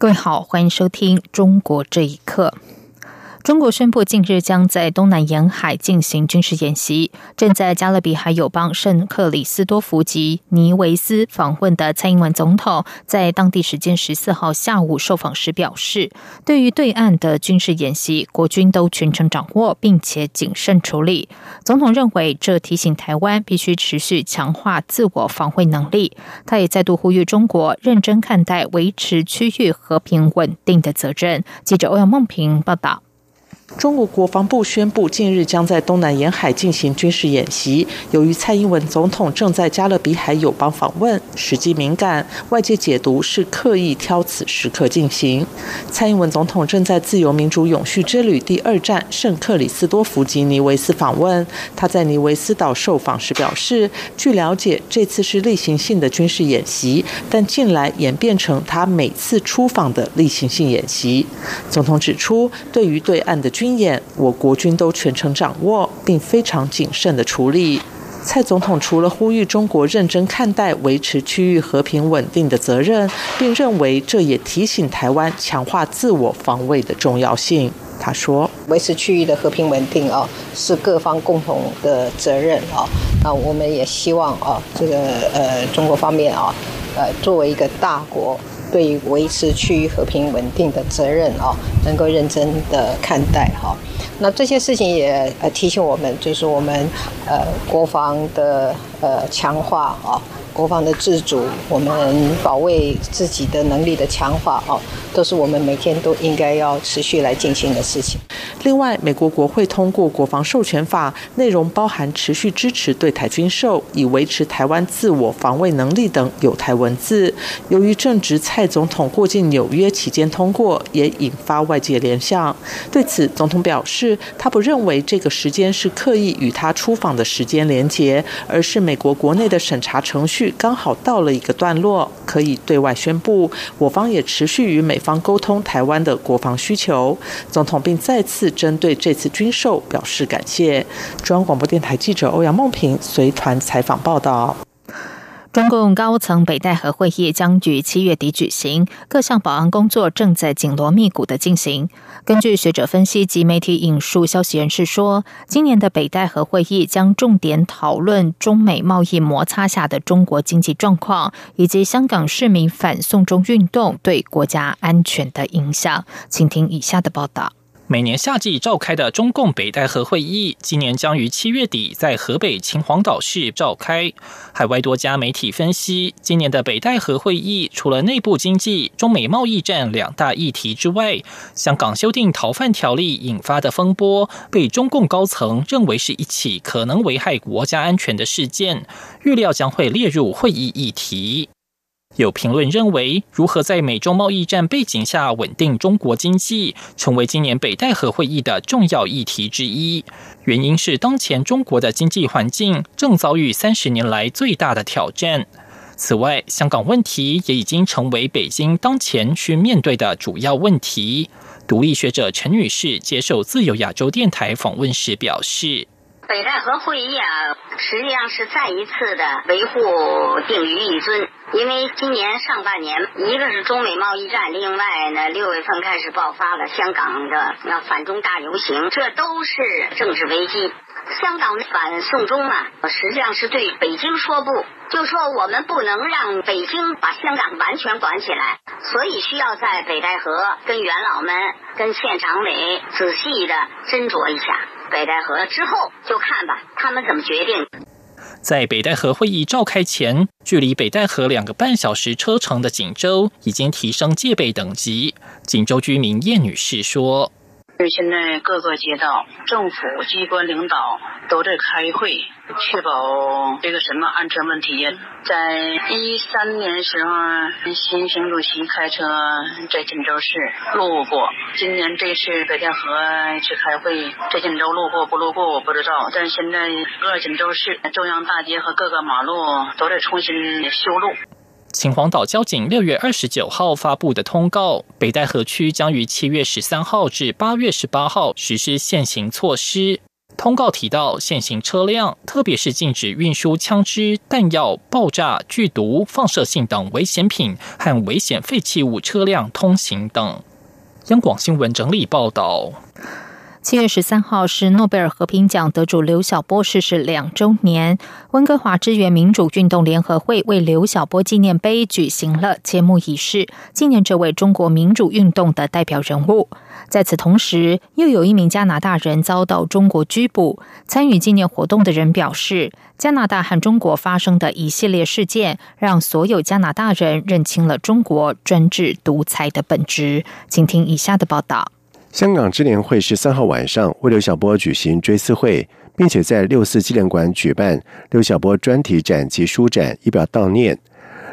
各位好，欢迎收听《中国这一刻》。中国宣布近日将在东南沿海进行军事演习。正在加勒比海友邦圣克里斯多福及尼维斯访问的蔡英文总统，在当地时间十四号下午受访时表示，对于对岸的军事演习，国军都全程掌握，并且谨慎处理。总统认为，这提醒台湾必须持续强化自我防卫能力。他也再度呼吁中国认真看待维持区域和平稳定的责任。记者欧阳梦平报道。中国国防部宣布，近日将在东南沿海进行军事演习。由于蔡英文总统正在加勒比海友邦访问，时机敏感，外界解读是刻意挑此时刻进行。蔡英文总统正在自由民主永续之旅第二站圣克里斯多福及尼维斯访问。他在尼维斯岛受访时表示，据了解，这次是例行性的军事演习，但近来演变成他每次出访的例行性演习。总统指出，对于对岸的军演，我国军都全程掌握，并非常谨慎的处理。蔡总统除了呼吁中国认真看待维持区域和平稳定的责任，并认为这也提醒台湾强化自我防卫的重要性。他说：“维持区域的和平稳定啊，是各方共同的责任啊。那我们也希望啊，这个呃，中国方面啊，呃，作为一个大国。”对维持区域和平稳定的责任啊，能够认真的看待哈。那这些事情也呃提醒我们，就是我们呃国防的呃强化啊。国防的自主，我们保卫自己的能力的强化，哦，都是我们每天都应该要持续来进行的事情。另外，美国国会通过国防授权法，内容包含持续支持对台军售，以维持台湾自我防卫能力等有台文字。由于正值蔡总统过境纽约期间通过，也引发外界联想。对此，总统表示，他不认为这个时间是刻意与他出访的时间连结，而是美国国内的审查程序。刚好到了一个段落，可以对外宣布，我方也持续与美方沟通台湾的国防需求。总统并再次针对这次军售表示感谢。中央广播电台记者欧阳梦平随团采访报道。中共高层北戴河会议将于七月底举行，各项保安工作正在紧锣密鼓的进行。根据学者分析及媒体引述消息人士说，今年的北戴河会议将重点讨论中美贸易摩擦下的中国经济状况，以及香港市民反送中运动对国家安全的影响。请听以下的报道。每年夏季召开的中共北戴河会议，今年将于七月底在河北秦皇岛市召开。海外多家媒体分析，今年的北戴河会议除了内部经济、中美贸易战两大议题之外，香港修订逃犯条例引发的风波，被中共高层认为是一起可能危害国家安全的事件，预料将会列入会议议题。有评论认为，如何在美中贸易战背景下稳定中国经济，成为今年北戴河会议的重要议题之一。原因是当前中国的经济环境正遭遇三十年来最大的挑战。此外，香港问题也已经成为北京当前需面对的主要问题。独立学者陈女士接受自由亚洲电台访问时表示。北戴河会议啊，实际上是再一次的维护定于一尊。因为今年上半年，一个是中美贸易战，另外呢，六月份开始爆发了香港的那反中大游行，这都是政治危机。香港反送中啊，实际上是对北京说不，就说我们不能让北京把香港完全管起来，所以需要在北戴河跟元老们、跟县常委仔细的斟酌一下。北戴河之后就看吧，他们怎么决定。在北戴河会议召开前，距离北戴河两个半小时车程的锦州已经提升戒备等级。锦州居民叶女士说：“现在各个街道、政府机关领导都在开会，确保这个什么安全问题。在一三年时候，习近平主席开车在锦州市路过。今年这次北戴河去开会，在锦州路过不路过我不知道。但是现在各锦州市中央大街和各个马路都在重新修路。秦皇岛交警六月二十九号发布的通告，北戴河区将于七月十三号至八月十八号实施限行措施。通告提到，限行车辆，特别是禁止运输枪支、弹药、爆炸、剧毒、放射性等危险品和危险废弃物车辆通行等。央广新闻整理报道。七月十三号是诺贝尔和平奖得主刘晓波逝世两周年，温哥华支援民主运动联合会为刘晓波纪念碑举行了揭幕仪式，纪念这位中国民主运动的代表人物。在此同时，又有一名加拿大人遭到中国拘捕。参与纪念活动的人表示，加拿大和中国发生的一系列事件，让所有加拿大人认清了中国专制独裁的本质。请听以下的报道。香港支联会十三号晚上为刘晓波举行追思会，并且在六四纪念馆举办刘晓波专题展及书展，以表悼念。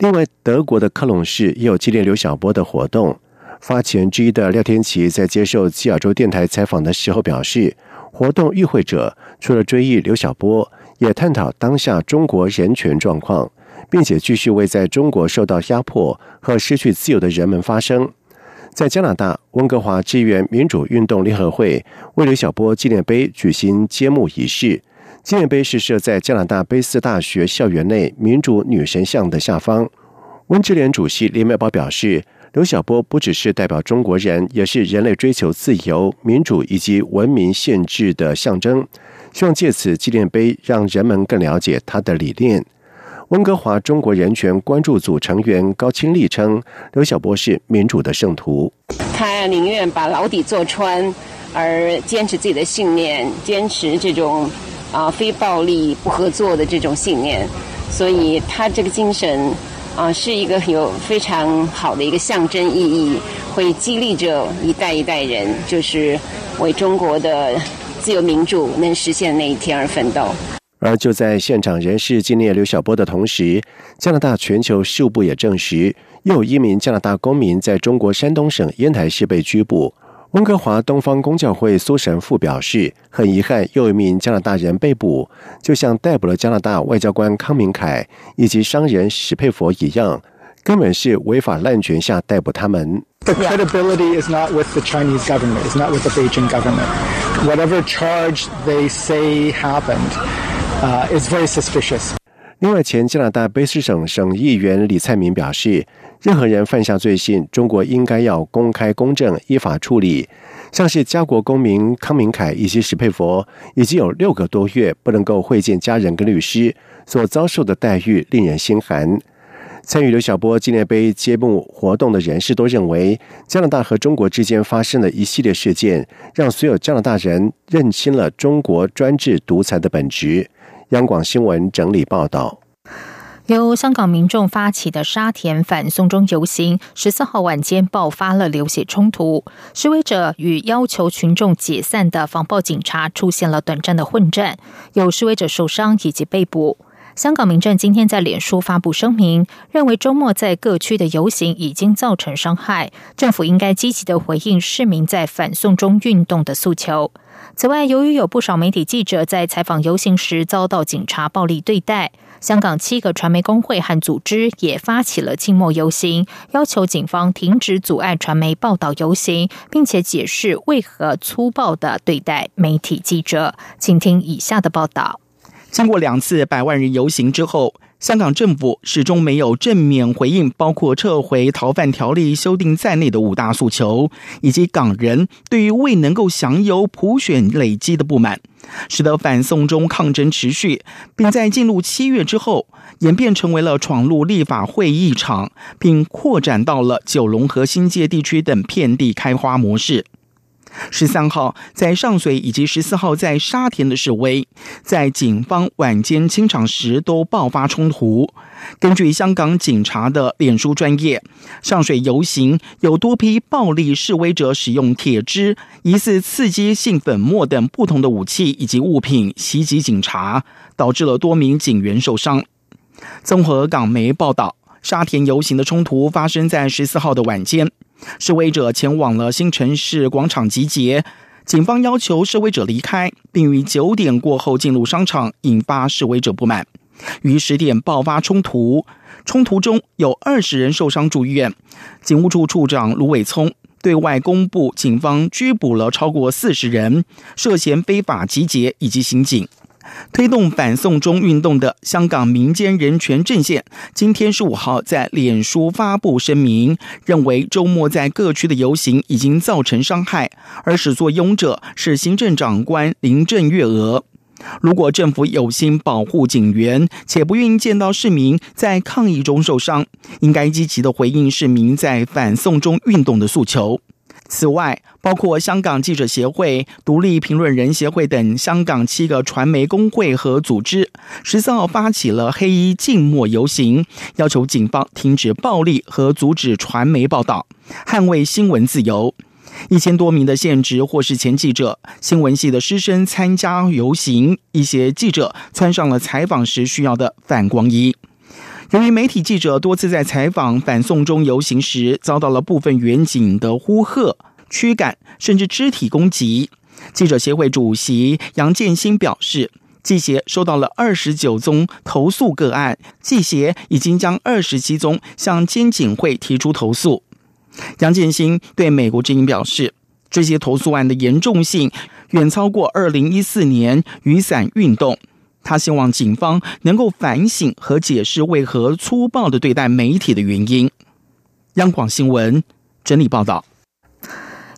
另外，德国的克隆市也有纪念刘晓波的活动。发起人之一的廖天琪在接受西亚洲电台采访的时候表示，活动与会者除了追忆刘晓波，也探讨当下中国人权状况，并且继续为在中国受到压迫和失去自由的人们发声。在加拿大，温哥华支援民主运动联合会为刘晓波纪念碑举行揭幕仪式。纪念碑是设在加拿大卑斯大学校园内民主女神像的下方。温志联主席林美宝表示，刘晓波不只是代表中国人，也是人类追求自由、民主以及文明宪制的象征。希望借此纪念碑，让人们更了解他的理念。温哥华中国人权关注组成员高清丽称，刘晓波是民主的圣徒。他宁愿把牢底坐穿，而坚持自己的信念，坚持这种啊非暴力、不合作的这种信念。所以，他这个精神啊是一个有非常好的一个象征意义，会激励着一代一代人，就是为中国的自由民主能实现那一天而奋斗。而就在现场人士纪念刘晓波的同时，加拿大全球事务部也证实，又有一名加拿大公民在中国山东省烟台市被拘捕。温哥华东方公教会苏神父表示，很遗憾，又一名加拿大人被捕，就像逮捕了加拿大外交官康明凯以及商人史佩佛一样，根本是违法滥权下逮捕他们。The credibility is not with the Chinese government, is not with the Beijing government. Whatever charge they say happened. Uh, is very suspicious. 另外，前加拿大卑诗省省议员李蔡明表示，任何人犯下罪行，中国应该要公开、公正、依法处理。像是家国公民康明凯以及史佩佛，已经有六个多月不能够会见家人跟律师，所遭受的待遇令人心寒。参与刘晓波纪念碑揭幕活动的人士都认为，加拿大和中国之间发生的一系列事件，让所有加拿大人认清了中国专制独裁的本质。央广新闻整理报道：由香港民众发起的沙田反送中游行，十四号晚间爆发了流血冲突，示威者与要求群众解散的防暴警察出现了短暂的混战，有示威者受伤以及被捕。香港民政今天在脸书发布声明，认为周末在各区的游行已经造成伤害，政府应该积极的回应市民在反送中运动的诉求。此外，由于有不少媒体记者在采访游行时遭到警察暴力对待，香港七个传媒工会和组织也发起了静默游行，要求警方停止阻碍传媒报道游行，并且解释为何粗暴的对待媒体记者。请听以下的报道：经过两次百万人游行之后。香港政府始终没有正面回应，包括撤回逃犯条例修订在内的五大诉求，以及港人对于未能够享有普选累积的不满，使得反送中抗争持续，并在进入七月之后演变成为了闯入立法会议场，并扩展到了九龙和新界地区等遍地开花模式。十三号在上水以及十四号在沙田的示威，在警方晚间清场时都爆发冲突。根据香港警察的脸书专业，上水游行有多批暴力示威者使用铁枝、疑似刺激性粉末等不同的武器以及物品袭击警察，导致了多名警员受伤。综合港媒报道，沙田游行的冲突发生在十四号的晚间。示威者前往了新城市广场集结，警方要求示威者离开，并于九点过后进入商场，引发示威者不满。于十点爆发冲突，冲突中有二十人受伤住院。警务处处长卢伟聪对外公布，警方拘捕了超过四十人，涉嫌非法集结以及刑警。推动反送中运动的香港民间人权阵线，今天十五号在脸书发布声明，认为周末在各区的游行已经造成伤害，而始作俑者是行政长官林郑月娥。如果政府有心保护警员，且不愿意见到市民在抗议中受伤，应该积极的回应市民在反送中运动的诉求。此外，包括香港记者协会、独立评论人协会等香港七个传媒工会和组织，十四号发起了黑衣静默游行，要求警方停止暴力和阻止传媒报道，捍卫新闻自由。一千多名的现职或是前记者、新闻系的师生参加游行，一些记者穿上了采访时需要的反光衣。由于媒体记者多次在采访反送中游行时遭到了部分远警的呼喝、驱赶，甚至肢体攻击，记者协会主席杨建新表示，记协收到了二十九宗投诉个案，记协已经将二十七宗向监警会提出投诉。杨建新对美国之音表示，这些投诉案的严重性远超过二零一四年雨伞运动。他希望警方能够反省和解释为何粗暴的对待媒体的原因。央广新闻整理报道。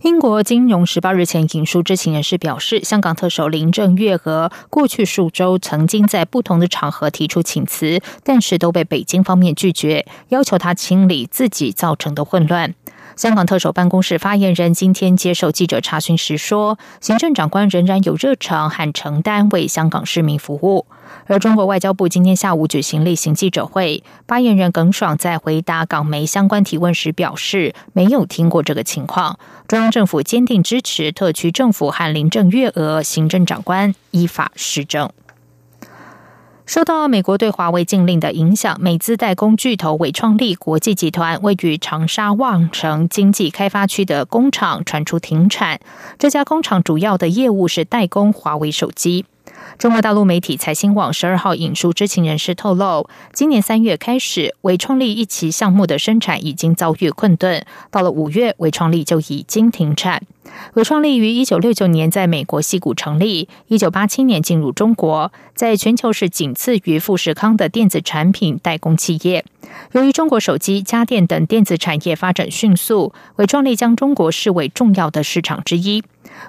英国金融时报日前引述知情人士表示，香港特首林郑月娥过去数周曾经在不同的场合提出请辞，但是都被北京方面拒绝，要求他清理自己造成的混乱。香港特首办公室发言人今天接受记者查询时说，行政长官仍然有热诚和承担为香港市民服务。而中国外交部今天下午举行例行记者会，发言人耿爽在回答港媒相关提问时表示，没有听过这个情况。中央政府坚定支持特区政府和林郑月娥行政长官依法施政。受到美国对华为禁令的影响，美资代工巨头伟创力国际集团位于长沙望城经济开发区的工厂传出停产。这家工厂主要的业务是代工华为手机。中国大陆媒体财新网十二号引述知情人士透露，今年三月开始，伟创力一期项目的生产已经遭遇困顿，到了五月，伟创力就已经停产。伟创力于一九六九年在美国西谷成立，一九八七年进入中国，在全球是仅次于富士康的电子产品代工企业。由于中国手机、家电等电子产业发展迅速，伟创力将中国视为重要的市场之一。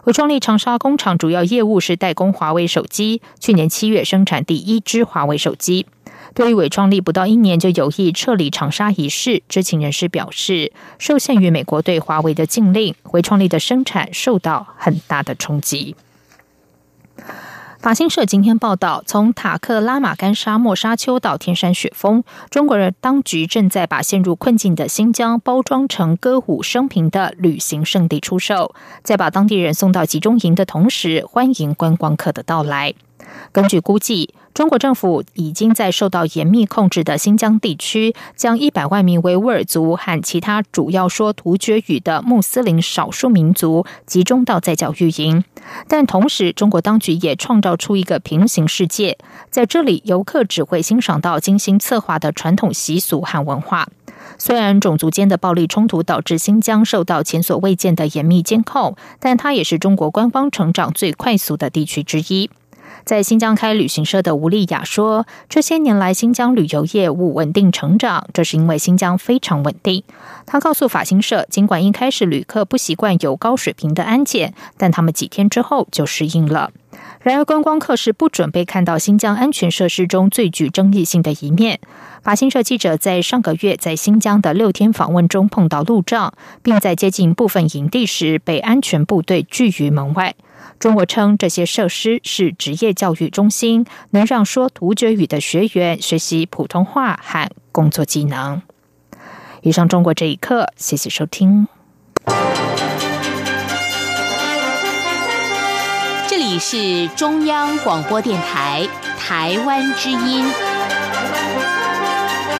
伟创力长沙工厂主要业务是代工华为手机，去年七月生产第一支华为手机。对于伟创力不到一年就有意撤离长沙一事，知情人士表示，受限于美国对华为的禁令，伟创力的生产受到很大的冲击。法新社今天报道，从塔克拉玛干沙漠沙丘到天山雪峰，中国人当局正在把陷入困境的新疆包装成歌舞升平的旅行胜地出售，在把当地人送到集中营的同时，欢迎观光客的到来。根据估计，中国政府已经在受到严密控制的新疆地区，将一百万名维吾尔族和其他主要说突厥语的穆斯林少数民族集中到在教育营。但同时，中国当局也创造出一个平行世界，在这里，游客只会欣赏到精心策划的传统习俗和文化。虽然种族间的暴力冲突导致新疆受到前所未见的严密监控，但它也是中国官方成长最快速的地区之一。在新疆开旅行社的吴丽雅说：“这些年来，新疆旅游业务稳定成长，这是因为新疆非常稳定。”他告诉法新社，尽管一开始旅客不习惯有高水平的安检，但他们几天之后就适应了。然而，观光客是不准备看到新疆安全设施中最具争议性的一面。法新社记者在上个月在新疆的六天访问中碰到路障，并在接近部分营地时被安全部队拒于门外。中国称这些设施是职业教育中心，能让说突厥语的学员学习普通话和工作技能。以上，中国这一刻，谢谢收听。是中央广播电台台湾之音。